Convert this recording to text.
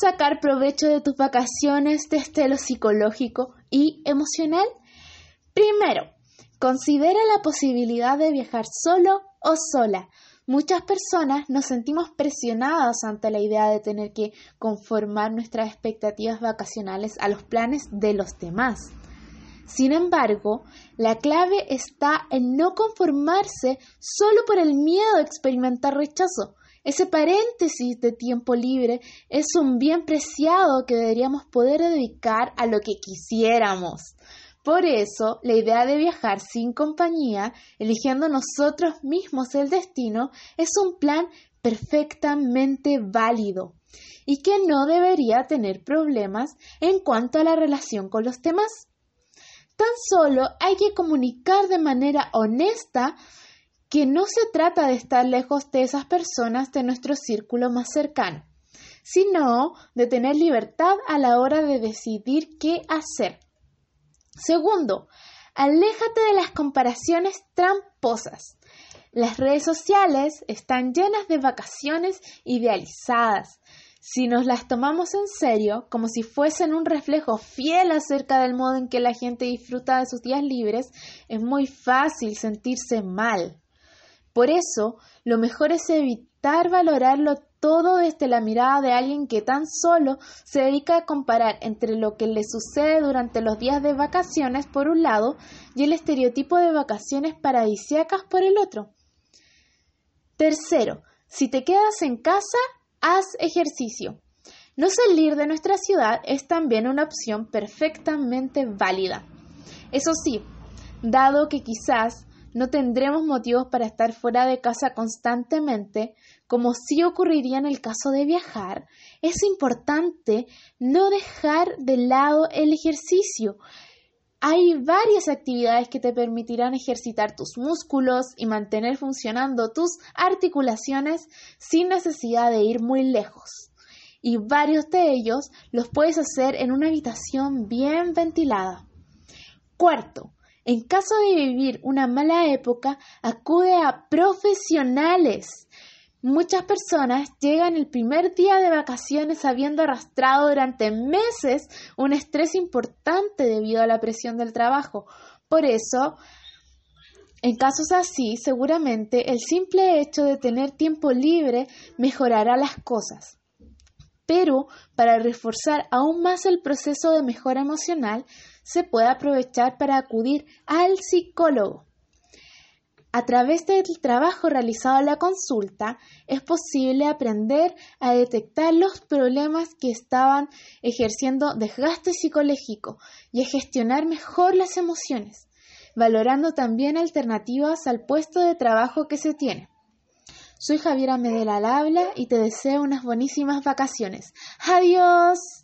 sacar provecho de tus vacaciones desde lo psicológico y emocional? Primero, considera la posibilidad de viajar solo o sola. Muchas personas nos sentimos presionadas ante la idea de tener que conformar nuestras expectativas vacacionales a los planes de los demás. Sin embargo, la clave está en no conformarse solo por el miedo a experimentar rechazo. Ese paréntesis de tiempo libre es un bien preciado que deberíamos poder dedicar a lo que quisiéramos. Por eso, la idea de viajar sin compañía, eligiendo nosotros mismos el destino, es un plan perfectamente válido y que no debería tener problemas en cuanto a la relación con los demás. Tan solo hay que comunicar de manera honesta que no se trata de estar lejos de esas personas de nuestro círculo más cercano, sino de tener libertad a la hora de decidir qué hacer. Segundo, aléjate de las comparaciones tramposas. Las redes sociales están llenas de vacaciones idealizadas. Si nos las tomamos en serio, como si fuesen un reflejo fiel acerca del modo en que la gente disfruta de sus días libres, es muy fácil sentirse mal. Por eso, lo mejor es evitar valorarlo todo desde la mirada de alguien que tan solo se dedica a comparar entre lo que le sucede durante los días de vacaciones por un lado y el estereotipo de vacaciones paradisíacas por el otro. Tercero, si te quedas en casa, haz ejercicio. No salir de nuestra ciudad es también una opción perfectamente válida. Eso sí, dado que quizás no tendremos motivos para estar fuera de casa constantemente, como sí ocurriría en el caso de viajar, es importante no dejar de lado el ejercicio. Hay varias actividades que te permitirán ejercitar tus músculos y mantener funcionando tus articulaciones sin necesidad de ir muy lejos. Y varios de ellos los puedes hacer en una habitación bien ventilada. Cuarto, en caso de vivir una mala época, acude a profesionales. Muchas personas llegan el primer día de vacaciones habiendo arrastrado durante meses un estrés importante debido a la presión del trabajo. Por eso, en casos así, seguramente el simple hecho de tener tiempo libre mejorará las cosas. Pero para reforzar aún más el proceso de mejora emocional, se puede aprovechar para acudir al psicólogo. A través del trabajo realizado en la consulta es posible aprender a detectar los problemas que estaban ejerciendo desgaste psicológico y a gestionar mejor las emociones, valorando también alternativas al puesto de trabajo que se tiene. Soy Javiera Medela al habla y te deseo unas buenísimas vacaciones. ¡Adiós!